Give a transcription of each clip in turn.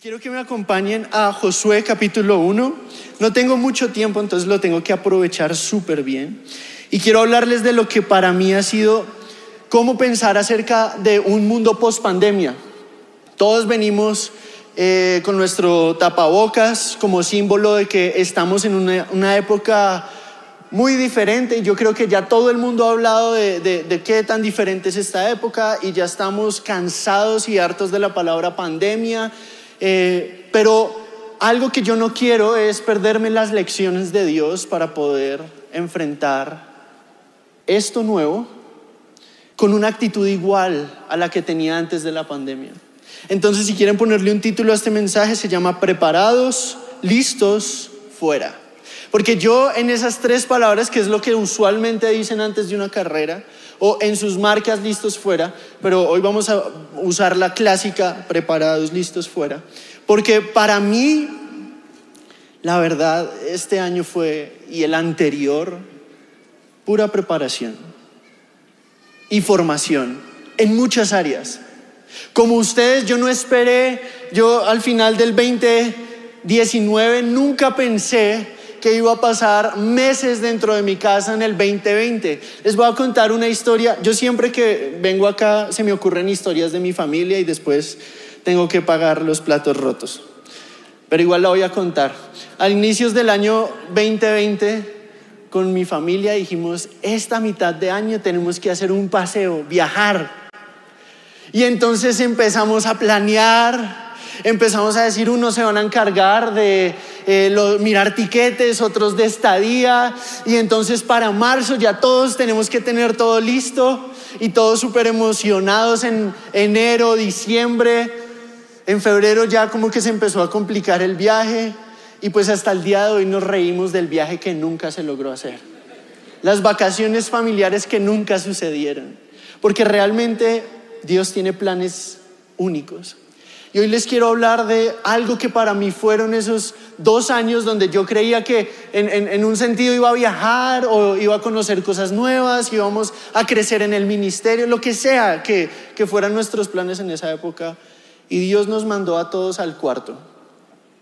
quiero que me acompañen a Josué capítulo 1. No tengo mucho tiempo, entonces lo tengo que aprovechar súper bien. Y quiero hablarles de lo que para mí ha sido cómo pensar acerca de un mundo post pandemia. Todos venimos eh, con nuestro tapabocas como símbolo de que estamos en una, una época muy diferente. Yo creo que ya todo el mundo ha hablado de, de, de, qué tan diferente es esta época y ya estamos cansados y hartos de la palabra pandemia. Eh, pero algo que yo no quiero es perderme las lecciones de Dios para poder enfrentar esto nuevo con una actitud igual a la que tenía antes de la pandemia. Entonces, si quieren ponerle un título a este mensaje, se llama Preparados, listos, fuera. Porque yo en esas tres palabras, que es lo que usualmente dicen antes de una carrera, o en sus marcas listos fuera, pero hoy vamos a usar la clásica preparados listos fuera, porque para mí, la verdad, este año fue, y el anterior, pura preparación y formación en muchas áreas. Como ustedes, yo no esperé, yo al final del 2019 nunca pensé que iba a pasar meses dentro de mi casa en el 2020. Les voy a contar una historia. Yo siempre que vengo acá se me ocurren historias de mi familia y después tengo que pagar los platos rotos. Pero igual la voy a contar. Al inicios del año 2020, con mi familia dijimos, esta mitad de año tenemos que hacer un paseo, viajar. Y entonces empezamos a planear empezamos a decir, unos se van a encargar de eh, mirar tiquetes, otros de estadía, y entonces para marzo ya todos tenemos que tener todo listo y todos súper emocionados en enero, diciembre, en febrero ya como que se empezó a complicar el viaje y pues hasta el día de hoy nos reímos del viaje que nunca se logró hacer. Las vacaciones familiares que nunca sucedieron. Porque realmente Dios tiene planes únicos. Y hoy les quiero hablar de algo que para mí fueron esos dos años donde yo creía que en, un sentido iba a viajar o iba a conocer cosas nuevas, íbamos a crecer en el ministerio, lo que sea que, que fueran nuestros planes en esa época. Y Dios nos mandó a todos al cuarto.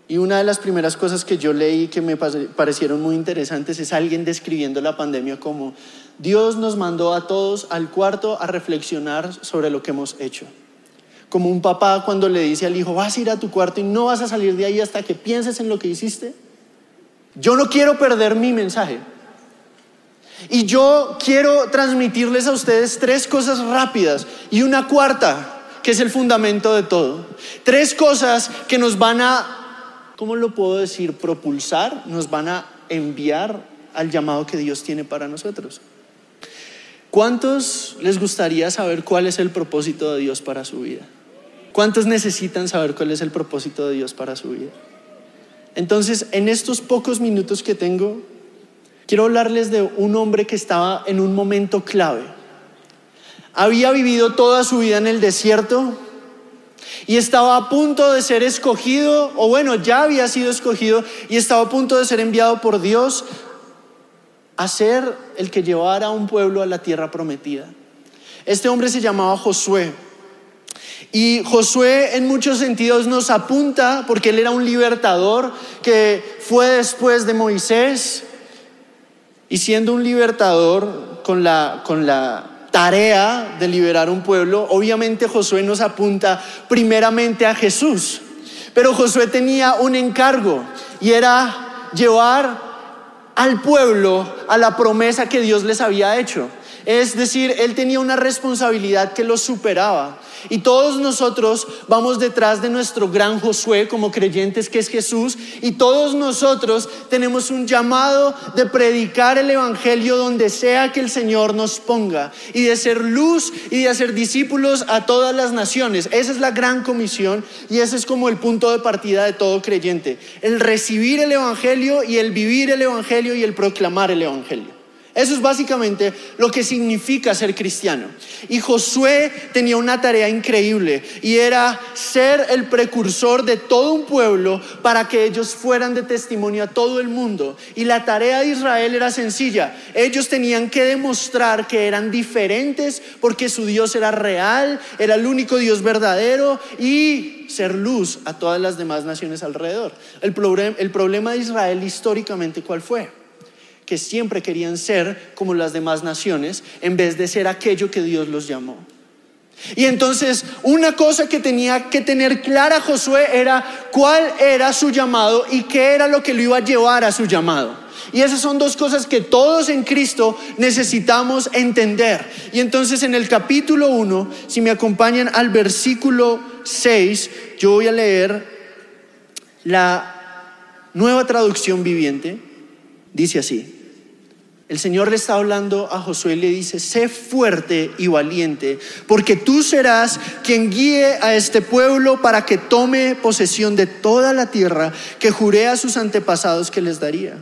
Y una de las primeras cosas que yo leí que me parecieron muy interesantes es alguien describiendo la pandemia como Dios nos mandó a todos al cuarto a reflexionar sobre lo que hemos hecho como un papá cuando le dice al hijo, vas a ir a tu cuarto y no vas a salir de ahí hasta que pienses en lo que hiciste. Yo no quiero perder mi mensaje. Y yo quiero transmitirles a ustedes tres cosas rápidas y una cuarta, que es el fundamento de todo. Tres cosas que nos van a, ¿cómo lo puedo decir? Propulsar, nos van a enviar al llamado que Dios tiene para nosotros. ¿Cuántos les gustaría saber cuál es el propósito de Dios para su vida? ¿Cuántos necesitan saber cuál es el propósito de Dios para su vida? Entonces, en estos pocos minutos que tengo, quiero hablarles de un hombre que estaba en un momento clave. Había vivido toda su vida en el desierto y estaba a punto de ser escogido, o bueno, ya había sido escogido y estaba a punto de ser enviado por Dios a ser el que llevara a un pueblo a la tierra prometida. Este hombre se llamaba Josué. Y Josué en muchos sentidos nos apunta, porque él era un libertador que fue después de Moisés, y siendo un libertador con la, con la tarea de liberar un pueblo, obviamente Josué nos apunta primeramente a Jesús, pero Josué tenía un encargo y era llevar al pueblo a la promesa que Dios les había hecho. Es decir, él tenía una responsabilidad que lo superaba. Y todos nosotros vamos detrás de nuestro gran Josué como creyentes que es Jesús. Y todos nosotros tenemos un llamado de predicar el Evangelio donde sea que el Señor nos ponga. Y de ser luz y de hacer discípulos a todas las naciones. Esa es la gran comisión y ese es como el punto de partida de todo creyente. El recibir el Evangelio y el vivir el Evangelio y el proclamar el Evangelio. Eso es básicamente lo que significa ser cristiano. Y Josué tenía una tarea increíble y era ser el precursor de todo un pueblo para que ellos fueran de testimonio a todo el mundo. Y la tarea de Israel era sencilla. Ellos tenían que demostrar que eran diferentes porque su Dios era real, era el único Dios verdadero y ser luz a todas las demás naciones alrededor. El, el problema de Israel históricamente, ¿cuál fue? Que siempre querían ser como las demás naciones en vez de ser aquello que Dios los llamó. Y entonces una cosa que tenía que tener clara Josué era cuál era su llamado y qué era lo que lo iba a llevar a su llamado. Y esas son dos cosas que todos en Cristo necesitamos entender. Y entonces en el capítulo 1, si me acompañan al versículo 6, yo voy a leer la nueva traducción viviente. Dice así. El Señor le está hablando a Josué y le dice, sé fuerte y valiente, porque tú serás quien guíe a este pueblo para que tome posesión de toda la tierra que juré a sus antepasados que les daría.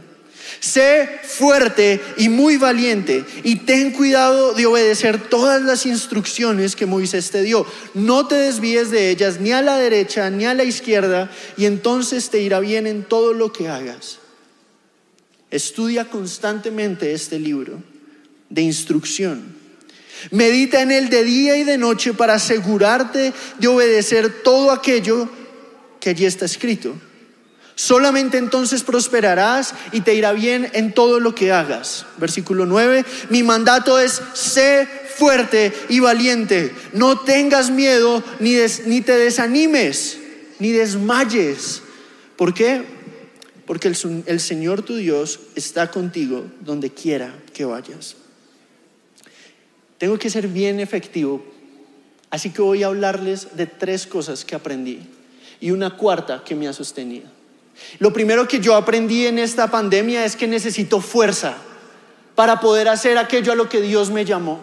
Sé fuerte y muy valiente y ten cuidado de obedecer todas las instrucciones que Moisés te dio. No te desvíes de ellas ni a la derecha ni a la izquierda y entonces te irá bien en todo lo que hagas. Estudia constantemente este libro de instrucción. Medita en él de día y de noche para asegurarte de obedecer todo aquello que allí está escrito. Solamente entonces prosperarás y te irá bien en todo lo que hagas. Versículo 9, mi mandato es, sé fuerte y valiente, no tengas miedo ni, ni te desanimes, ni desmayes. ¿Por qué? Porque el, Señor tu Dios está contigo donde quiera que vayas. Tengo que ser bien efectivo, así que voy a hablarles de tres cosas que aprendí y una cuarta que me ha sostenido. Lo primero que yo aprendí en esta pandemia es que necesito fuerza para poder hacer aquello a lo que Dios me llamó.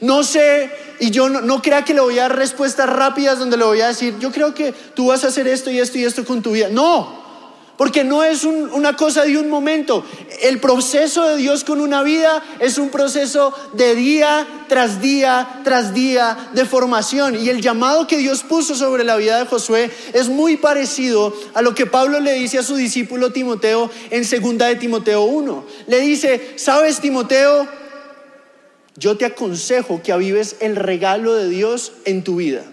No sé, y yo no, no, crea que le voy a dar respuestas rápidas donde le voy a decir, yo creo que tú vas a hacer esto y esto y esto con tu vida. No, porque no es una cosa de un momento. El proceso de Dios con una vida es un proceso de día tras día tras día de formación. Y el llamado que Dios puso sobre la vida de Josué es muy parecido a lo que Pablo le dice a su discípulo Timoteo en segunda de Timoteo 1. Le dice, ¿sabes Timoteo? Yo te aconsejo que avives el regalo de Dios en tu vida.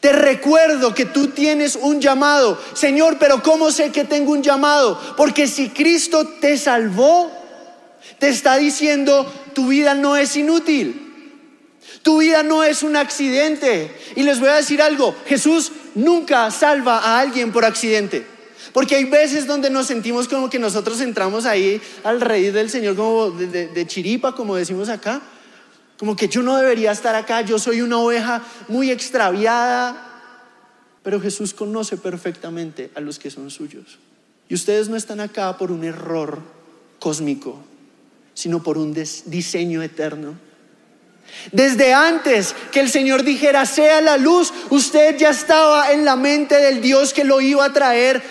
Te recuerdo que tú tienes un llamado. Señor, pero ¿cómo sé que tengo un llamado? Porque si Cristo te salvó, te está diciendo, tu vida no es inútil. Tu vida no es un accidente. Y les voy a decir algo, Jesús nunca salva a alguien por accidente. Porque hay veces donde nos sentimos como que nosotros entramos ahí al rey del Señor como de, de chiripa, como decimos acá. Como que yo no debería estar acá, yo soy una oveja muy extraviada. Pero Jesús conoce perfectamente a los que son suyos. Y ustedes no están acá por un error cósmico, sino por un diseño eterno. Desde antes que el Señor dijera, sea la luz, usted ya estaba en la mente del Dios que lo iba a traer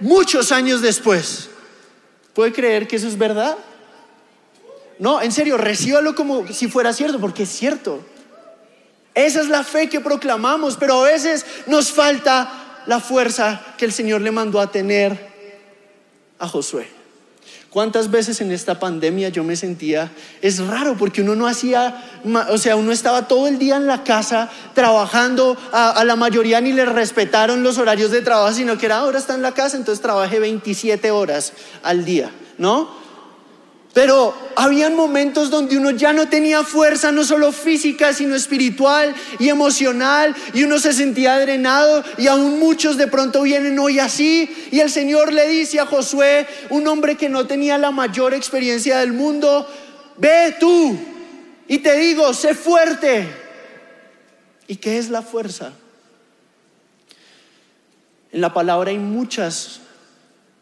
muchos años después. ¿Puede creer que eso es verdad? No, en serio, recíbalo como si fuera cierto, porque es cierto. Esa es la fe que proclamamos, pero a veces nos falta la fuerza que el Señor le mandó a tener a Josué. ¿Cuántas veces en esta pandemia yo me sentía, es raro porque uno no hacía, o sea, uno estaba todo el día en la casa trabajando, a, la mayoría ni le respetaron los horarios de trabajo, sino que era ahora está en la casa, entonces trabajé 27 horas al día, ¿no? Pero habían momentos donde uno ya no tenía fuerza, no solo física, sino espiritual y emocional, y uno se sentía drenado, y aún muchos de pronto vienen hoy así, y el Señor le dice a Josué, un hombre que no tenía la mayor experiencia del mundo, ve tú, y te digo, sé fuerte. ¿Y qué es la fuerza? En la palabra hay muchas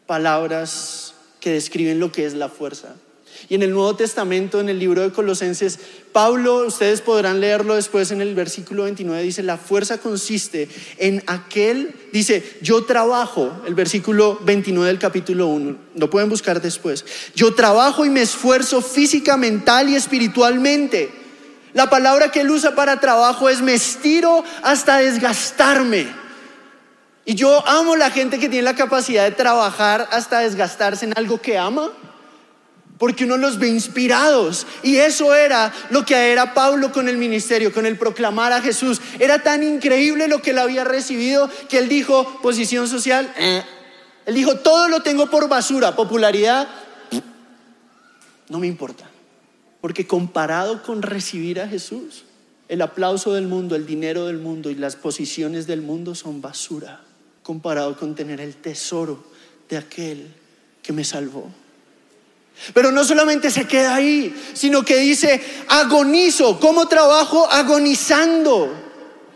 palabras que describen lo que es la fuerza. Y en el Nuevo Testamento, en el libro de Colosenses, Pablo, ustedes podrán leerlo después en el versículo 29, dice, la fuerza consiste en aquel, dice, yo trabajo, el versículo 29 del capítulo 1, lo pueden buscar después, yo trabajo y me esfuerzo física, mental y espiritualmente. La palabra que él usa para trabajo es me estiro hasta desgastarme. Y yo amo la gente que tiene la capacidad de trabajar hasta desgastarse en algo que ama porque uno los ve inspirados. Y eso era lo que era Pablo con el ministerio, con el proclamar a Jesús. Era tan increíble lo que él había recibido que él dijo, posición social, eh". él dijo, todo lo tengo por basura, popularidad, no me importa. Porque comparado con recibir a Jesús, el aplauso del mundo, el dinero del mundo y las posiciones del mundo son basura, comparado con tener el tesoro de aquel que me salvó. Pero no solamente se queda ahí, sino que dice, agonizo. ¿Cómo trabajo? Agonizando.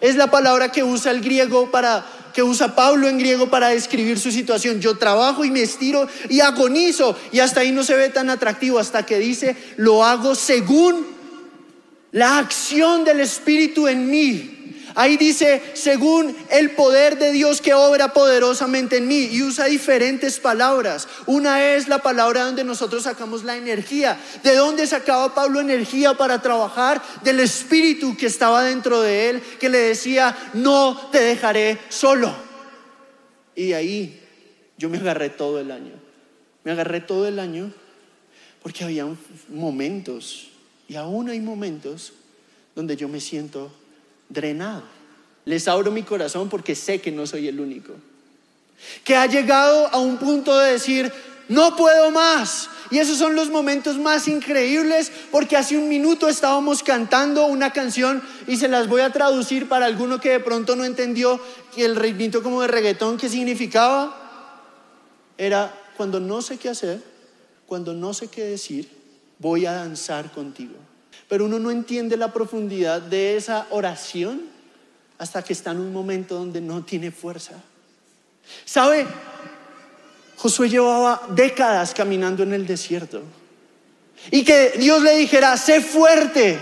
Es la palabra que usa el griego para que usa Pablo en griego para describir su situación. Yo trabajo y me estiro y agonizo. Y hasta ahí no se ve tan atractivo, hasta que dice, lo hago según la acción del Espíritu en mí. Ahí dice, según el poder de Dios que obra poderosamente en mí. Y usa diferentes palabras. Una es la palabra donde nosotros sacamos la energía. ¿De dónde sacaba Pablo energía para trabajar? Del Espíritu que estaba dentro de él, que le decía, no te dejaré solo. Y ahí yo me agarré todo el año. Me agarré todo el año porque había momentos, y aún hay momentos, donde yo me siento drenado. Les abro mi corazón porque sé que no soy el único. Que ha llegado a un punto de decir, no puedo más. Y esos son los momentos más increíbles porque hace un minuto estábamos cantando una canción y se las voy a traducir para alguno que de pronto no entendió el ritmito como de reggaetón que significaba. Era cuando no sé qué hacer, cuando no sé qué decir, voy a danzar contigo pero uno no entiende la profundidad de esa oración hasta que está en un momento donde no tiene fuerza. ¿Sabe? Josué llevaba décadas caminando en el desierto. Y que Dios le dijera, sé fuerte.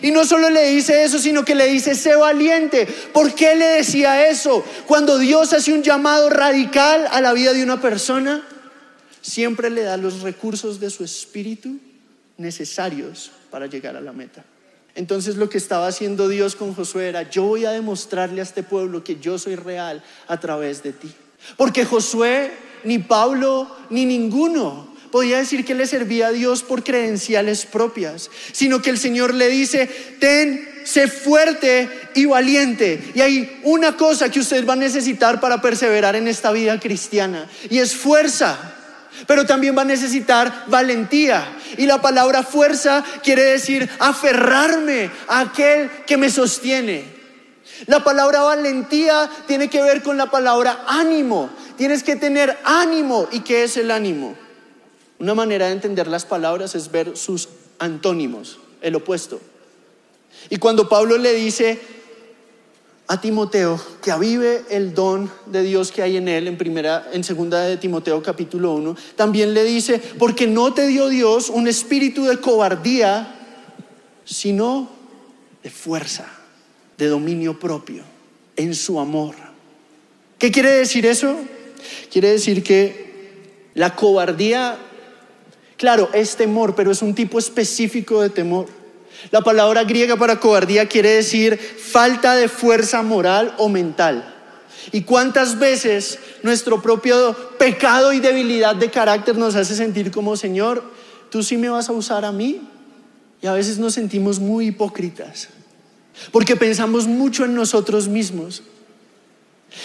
Y no solo le dice eso, sino que le dice, sé valiente. ¿Por qué le decía eso? Cuando Dios hace un llamado radical a la vida de una persona, siempre le da los recursos de su espíritu necesarios para llegar a la meta. Entonces lo que estaba haciendo Dios con Josué era, yo voy a demostrarle a este pueblo que yo soy real a través de ti. Porque Josué, ni Pablo, ni ninguno podía decir que le servía a Dios por credenciales propias, sino que el Señor le dice, ten, sé fuerte y valiente. Y hay una cosa que usted va a necesitar para perseverar en esta vida cristiana, y es fuerza pero también va a necesitar valentía. Y la palabra fuerza quiere decir aferrarme a aquel que me sostiene. La palabra valentía tiene que ver con la palabra ánimo. Tienes que tener ánimo. ¿Y qué es el ánimo? Una manera de entender las palabras es ver sus antónimos, el opuesto. Y cuando Pablo le dice, a Timoteo que avive el don de Dios que hay en él en primera en segunda de Timoteo capítulo 1, también le dice, porque no te dio Dios un espíritu de cobardía, sino de fuerza, de dominio propio, en su amor. ¿Qué quiere decir eso? Quiere decir que la cobardía, claro, es temor, pero es un tipo específico de temor. La palabra griega para cobardía quiere decir falta de fuerza moral o mental. ¿Y cuántas veces nuestro propio pecado y debilidad de carácter nos hace sentir como, Señor, tú sí me vas a usar a mí? Y a veces nos sentimos muy hipócritas, porque pensamos mucho en nosotros mismos.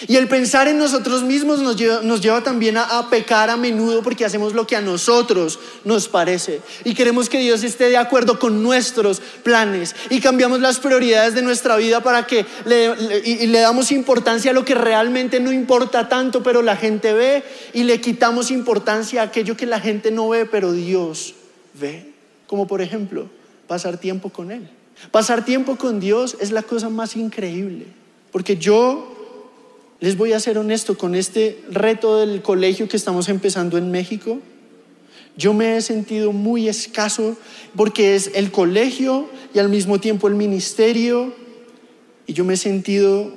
Y el pensar en nosotros mismos nos lleva, también a, pecar a menudo porque hacemos lo que a nosotros nos parece. Y queremos que Dios esté de acuerdo con nuestros planes. Y cambiamos las prioridades de nuestra vida para que le, y le damos importancia a lo que realmente no importa tanto, pero la gente ve. Y le quitamos importancia a aquello que la gente no ve, pero Dios ve. Como por ejemplo, pasar tiempo con Él. Pasar tiempo con Dios es la cosa más increíble. Porque yo les voy a ser honesto, con este reto del colegio que estamos empezando en México, yo me he sentido muy escaso porque es el colegio y al mismo tiempo el ministerio y yo me he sentido,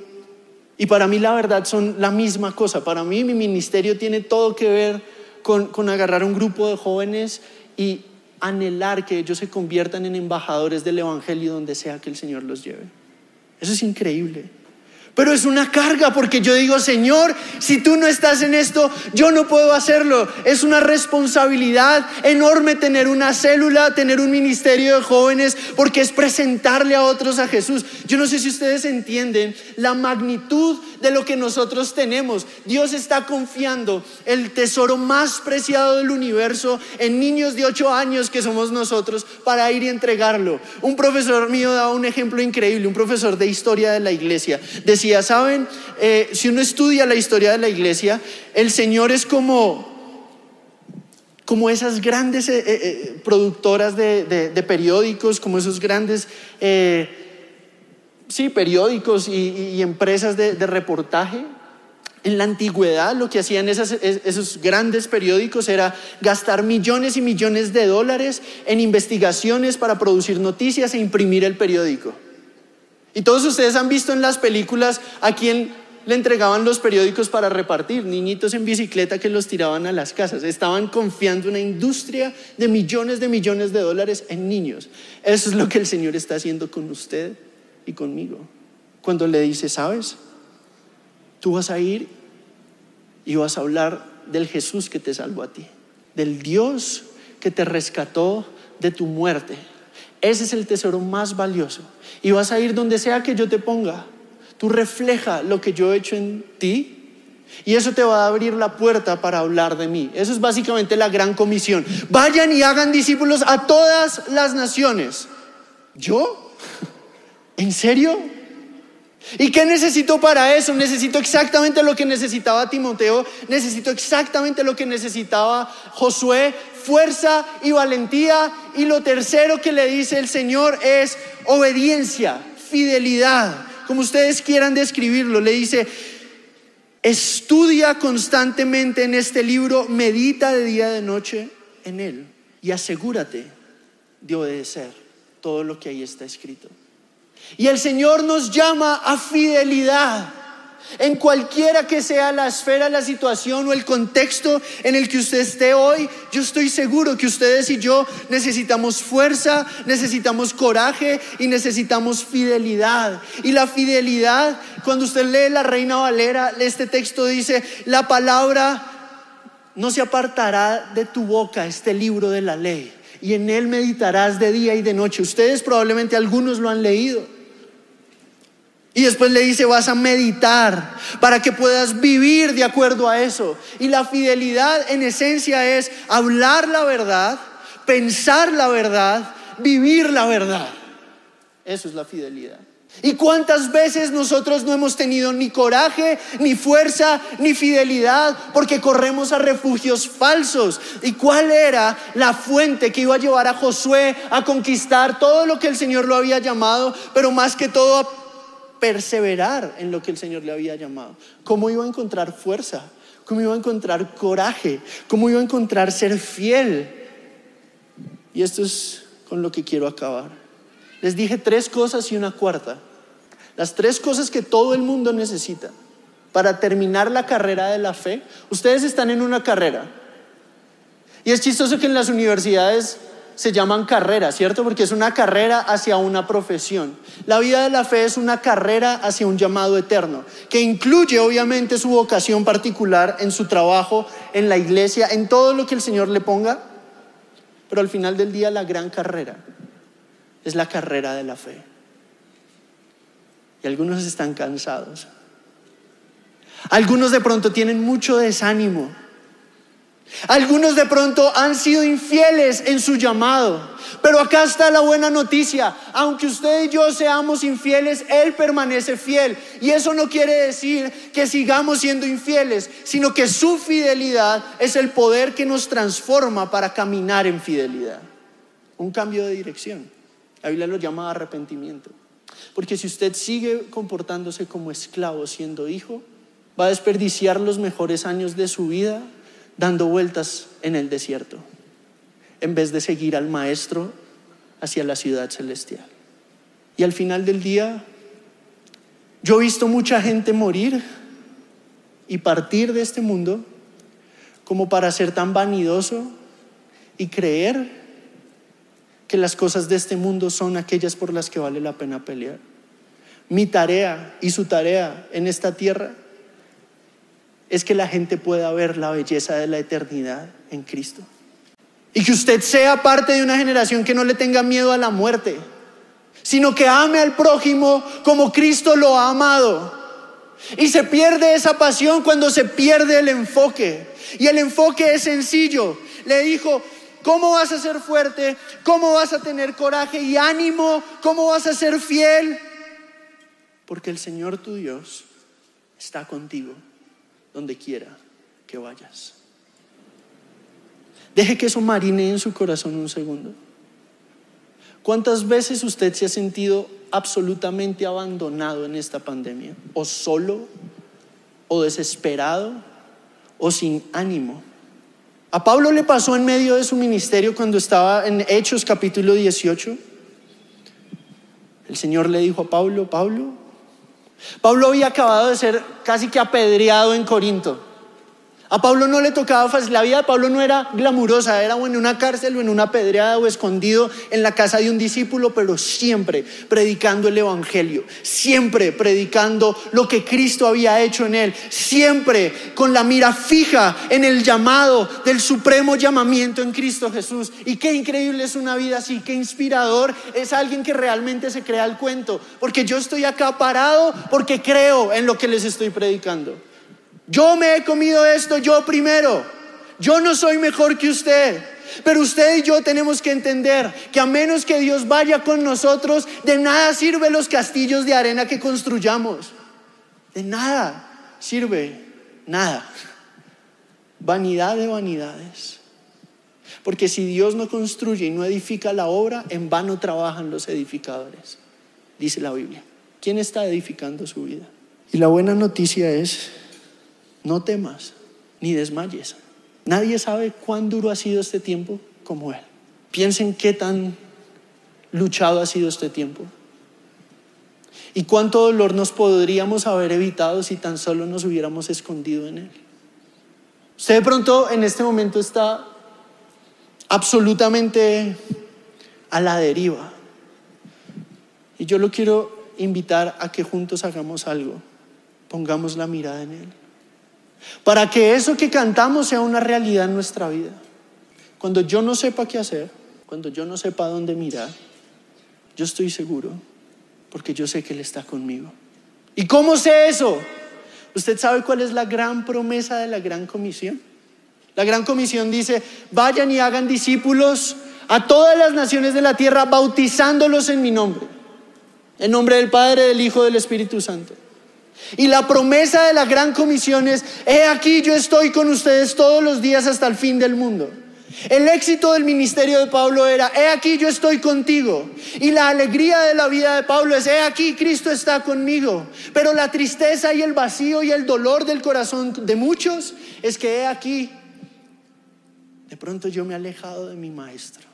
y para mí la verdad son la misma cosa, para mí mi ministerio tiene todo que ver con, con agarrar un grupo de jóvenes y anhelar que ellos se conviertan en embajadores del Evangelio donde sea que el Señor los lleve. Eso es increíble. Pero es una carga porque yo digo, Señor, si tú no estás en esto, yo no puedo hacerlo. Es una responsabilidad enorme tener una célula, tener un ministerio de jóvenes, porque es presentarle a otros a Jesús. Yo no sé si ustedes entienden la magnitud de lo que nosotros tenemos. Dios está confiando el tesoro más preciado del universo en niños de 8 años que somos nosotros para ir y entregarlo. Un profesor mío daba un ejemplo increíble, un profesor de historia de la iglesia. Decía, ¿saben? Eh, si uno estudia la historia de la iglesia, el Señor es como como esas grandes eh, eh, productoras de, periódicos, como esos grandes sí, periódicos y, empresas de, reportaje. En la antigüedad lo que hacían esos grandes periódicos era gastar millones y millones de dólares en investigaciones para producir noticias e imprimir el periódico. Y todos ustedes han visto en las películas a quién le entregaban los periódicos para repartir, niñitos en bicicleta que los tiraban a las casas. Estaban confiando una industria de millones de millones de dólares en niños. Eso es lo que el Señor está haciendo con usted y conmigo. Cuando le dice, sabes, tú vas a ir y vas a hablar del Jesús que te salvó a ti, del Dios que te rescató de tu muerte. Ese es el tesoro más valioso. Y vas a ir donde sea que yo te ponga. Tú refleja lo que yo he hecho en ti y eso te va a abrir la puerta para hablar de mí. Eso es básicamente la gran comisión. Vayan y hagan discípulos a todas las naciones. ¿Yo? ¿En serio? ¿Y qué necesito para eso? Necesito exactamente lo que necesitaba Timoteo, necesito exactamente lo que necesitaba Josué, fuerza y valentía. Y lo tercero que le dice el Señor es obediencia, fidelidad, como ustedes quieran describirlo. Le dice, estudia constantemente en este libro, medita de día y de noche en él y asegúrate de obedecer todo lo que ahí está escrito. Y el Señor nos llama a fidelidad. En cualquiera que sea la esfera, la situación o el contexto en el que usted esté hoy, yo estoy seguro que ustedes y yo necesitamos fuerza, necesitamos coraje y necesitamos fidelidad. Y la fidelidad, cuando usted lee la Reina Valera, este texto dice, la palabra no se apartará de tu boca, este libro de la ley, y en él meditarás de día y de noche. Ustedes probablemente algunos lo han leído. Y después le dice, vas a meditar para que puedas vivir de acuerdo a eso. Y la fidelidad en esencia es hablar la verdad, pensar la verdad, vivir la verdad. Eso es la fidelidad. ¿Y cuántas veces nosotros no hemos tenido ni coraje, ni fuerza, ni fidelidad porque corremos a refugios falsos? ¿Y cuál era la fuente que iba a llevar a Josué a conquistar todo lo que el Señor lo había llamado, pero más que todo a perseverar en lo que el Señor le había llamado. ¿Cómo iba a encontrar fuerza? ¿Cómo iba a encontrar coraje? ¿Cómo iba a encontrar ser fiel? Y esto es con lo que quiero acabar. Les dije tres cosas y una cuarta. Las tres cosas que todo el mundo necesita para terminar la carrera de la fe. Ustedes están en una carrera. Y es chistoso que en las universidades se llaman carreras, ¿cierto? Porque es una carrera hacia una profesión. La vida de la fe es una carrera hacia un llamado eterno, que incluye obviamente su vocación particular en su trabajo, en la iglesia, en todo lo que el Señor le ponga. Pero al final del día la gran carrera es la carrera de la fe. Y algunos están cansados. Algunos de pronto tienen mucho desánimo algunos de pronto han sido infieles en su llamado. Pero acá está la buena noticia. Aunque usted y yo seamos infieles, Él permanece fiel. Y eso no quiere decir que sigamos siendo infieles, sino que su fidelidad es el poder que nos transforma para caminar en fidelidad. Un cambio de dirección. La Biblia lo llama arrepentimiento. Porque si usted sigue comportándose como esclavo siendo hijo, va a desperdiciar los mejores años de su vida dando vueltas en el desierto, en vez de seguir al Maestro hacia la ciudad celestial. Y al final del día, yo he visto mucha gente morir y partir de este mundo como para ser tan vanidoso y creer que las cosas de este mundo son aquellas por las que vale la pena pelear. Mi tarea y su tarea en esta tierra es que la gente pueda ver la belleza de la eternidad en Cristo. Y que usted sea parte de una generación que no le tenga miedo a la muerte, sino que ame al prójimo como Cristo lo ha amado. Y se pierde esa pasión cuando se pierde el enfoque. Y el enfoque es sencillo. Le dijo, ¿cómo vas a ser fuerte? ¿Cómo vas a tener coraje y ánimo? ¿Cómo vas a ser fiel? Porque el Señor tu Dios está contigo donde quiera que vayas. Deje que eso marine en su corazón un segundo. ¿Cuántas veces usted se ha sentido absolutamente abandonado en esta pandemia? ¿O solo? ¿O desesperado? ¿O sin ánimo? A Pablo le pasó en medio de su ministerio cuando estaba en Hechos capítulo 18. El Señor le dijo a Pablo, Pablo, Pablo había acabado de ser casi que apedreado en Corinto. A Pablo no le tocaba fácil. La vida de Pablo no era glamurosa, era o en una cárcel o en una pedreada o escondido en la casa de un discípulo, pero siempre predicando el Evangelio, siempre predicando lo que Cristo había hecho en él, siempre con la mira fija en el llamado del supremo llamamiento en Cristo Jesús. Y qué increíble es una vida así, qué inspirador es alguien que realmente se crea el cuento, porque yo estoy acá parado porque creo en lo que les estoy predicando. Yo me he comido esto yo primero. Yo no soy mejor que usted. Pero usted y yo tenemos que entender que a menos que Dios vaya con nosotros, de nada sirve los castillos de arena que construyamos. De nada sirve nada. Vanidad de vanidades. Porque si Dios no construye y no edifica la obra, en vano trabajan los edificadores, dice la Biblia. ¿Quién está edificando su vida? Y la buena noticia es no temas ni desmayes. Nadie sabe cuán duro ha sido este tiempo como Él. Piensen qué tan luchado ha sido este tiempo. Y cuánto dolor nos podríamos haber evitado si tan solo nos hubiéramos escondido en Él. Usted de pronto en este momento está absolutamente a la deriva. Y yo lo quiero invitar a que juntos hagamos algo. Pongamos la mirada en Él para que eso que cantamos sea una realidad en nuestra vida. Cuando yo no sepa qué hacer, cuando yo no sepa dónde mirar, yo estoy seguro porque yo sé que Él está conmigo. ¿Y cómo sé eso? ¿Usted sabe cuál es la gran promesa de la gran comisión? La gran comisión dice, vayan y hagan discípulos a todas las naciones de la tierra, bautizándolos en mi nombre, en nombre del Padre, del Hijo, del Espíritu Santo. Y la promesa de la gran comisión es, he aquí yo estoy con ustedes todos los días hasta el fin del mundo. El éxito del ministerio de Pablo era, he aquí yo estoy contigo. Y la alegría de la vida de Pablo es, he aquí Cristo está conmigo. Pero la tristeza y el vacío y el dolor del corazón de muchos es que he aquí, de pronto yo me he alejado de mi maestro.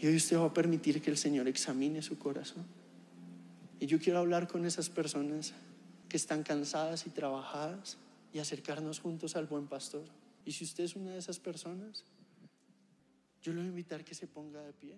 Y hoy usted va a permitir que el Señor examine su corazón. Y yo quiero hablar con esas personas que están cansadas y trabajadas y acercarnos juntos al buen pastor. Y si usted es una de esas personas, yo le voy a invitar que se ponga de pie.